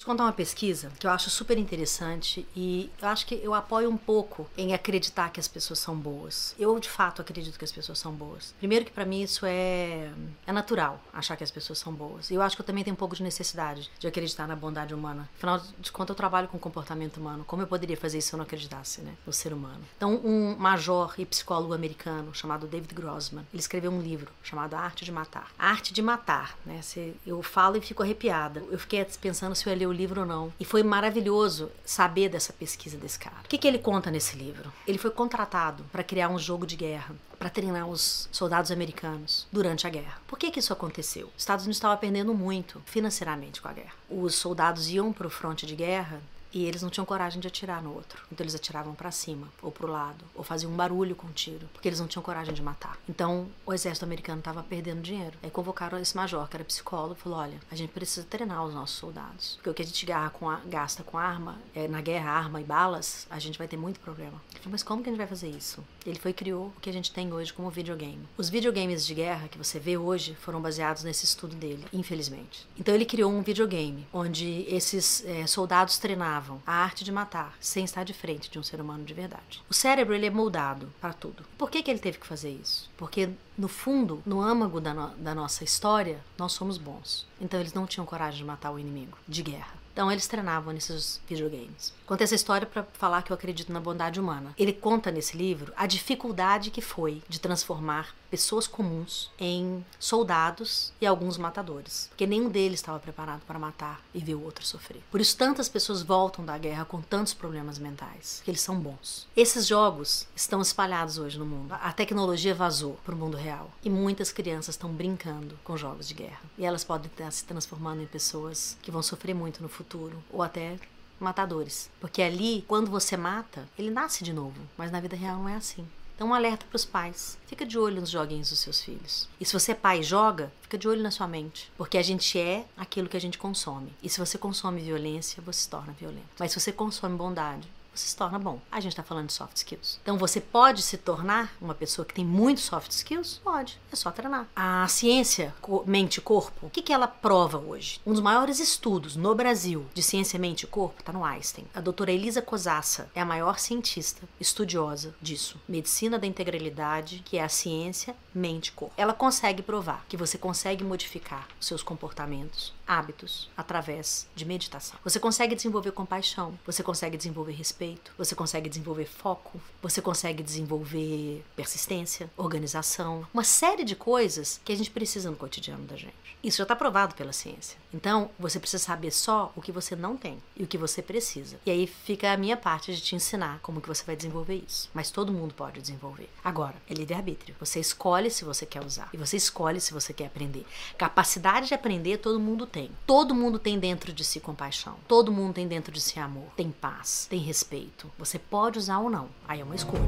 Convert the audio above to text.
Vou contar uma pesquisa que eu acho super interessante e eu acho que eu apoio um pouco em acreditar que as pessoas são boas. Eu de fato acredito que as pessoas são boas. Primeiro que para mim isso é é natural achar que as pessoas são boas. E eu acho que eu também tenho um pouco de necessidade de acreditar na bondade humana. Afinal de contas eu trabalho com comportamento humano. Como eu poderia fazer isso se eu não acreditasse, né, no ser humano? Então um major e psicólogo americano chamado David Grossman, ele escreveu um livro chamado A Arte de Matar. A Arte de Matar, né? Eu falo e fico arrepiada. Eu fiquei pensando se eu ia ler o livro ou não. E foi maravilhoso saber dessa pesquisa desse cara. O que, que ele conta nesse livro? Ele foi contratado para criar um jogo de guerra para treinar os soldados americanos durante a guerra. Por que, que isso aconteceu? Os Estados Unidos estava perdendo muito financeiramente com a guerra. Os soldados iam para o fronte de guerra e eles não tinham coragem de atirar no outro. Então eles atiravam para cima, ou para o lado, ou faziam um barulho com o tiro, porque eles não tinham coragem de matar. Então o exército americano estava perdendo dinheiro. Aí convocaram esse major, que era psicólogo, e falou: olha, a gente precisa treinar os nossos soldados. Porque o que a gente com a, gasta com arma, é, na guerra, arma e balas, a gente vai ter muito problema. Ele falou: mas como que a gente vai fazer isso? Ele foi criou o que a gente tem hoje como videogame. Os videogames de guerra que você vê hoje foram baseados nesse estudo dele, infelizmente. Então ele criou um videogame onde esses é, soldados a arte de matar, sem estar de frente de um ser humano de verdade. O cérebro ele é moldado para tudo. Por que, que ele teve que fazer isso? Porque no fundo, no âmago da, no da nossa história, nós somos bons. Então eles não tinham coragem de matar o inimigo de guerra. Então eles treinavam nesses videogames. Conta essa história para falar que eu acredito na bondade humana. Ele conta nesse livro a dificuldade que foi de transformar pessoas comuns em soldados e alguns matadores, porque nenhum deles estava preparado para matar e ver o outro sofrer. Por isso tantas pessoas voltam da guerra com tantos problemas mentais, que eles são bons. Esses jogos estão espalhados hoje no mundo. A tecnologia vazou para o mundo real e muitas crianças estão brincando com jogos de guerra. E elas podem estar se transformando em pessoas que vão sofrer muito no futuro ou até matadores. Porque ali, quando você mata, ele nasce de novo. Mas na vida real não é assim. Então, um alerta para os pais. Fica de olho nos joguinhos dos seus filhos. E se você é pai e joga, fica de olho na sua mente. Porque a gente é aquilo que a gente consome. E se você consome violência, você se torna violento. Mas se você consome bondade, você se torna bom. A gente está falando de soft skills. Então você pode se tornar uma pessoa que tem muito soft skills? Pode. É só treinar. A ciência mente corpo, o que, que ela prova hoje? Um dos maiores estudos no Brasil de ciência mente e corpo está no Einstein. A doutora Elisa Cosassa é a maior cientista estudiosa disso. Medicina da integralidade, que é a ciência mente e corpo. Ela consegue provar que você consegue modificar seus comportamentos, hábitos, através de meditação. Você consegue desenvolver compaixão, você consegue desenvolver respeito respeito, você consegue desenvolver foco, você consegue desenvolver persistência, organização, uma série de coisas que a gente precisa no cotidiano da gente. Isso já está provado pela ciência. Então, você precisa saber só o que você não tem e o que você precisa. E aí fica a minha parte de te ensinar como que você vai desenvolver isso. Mas todo mundo pode desenvolver. Agora, é livre-arbítrio. Você escolhe se você quer usar e você escolhe se você quer aprender. Capacidade de aprender todo mundo tem. Todo mundo tem dentro de si compaixão. Todo mundo tem dentro de si amor. Tem paz, tem respeito. Você pode usar ou não. Aí é uma escolha.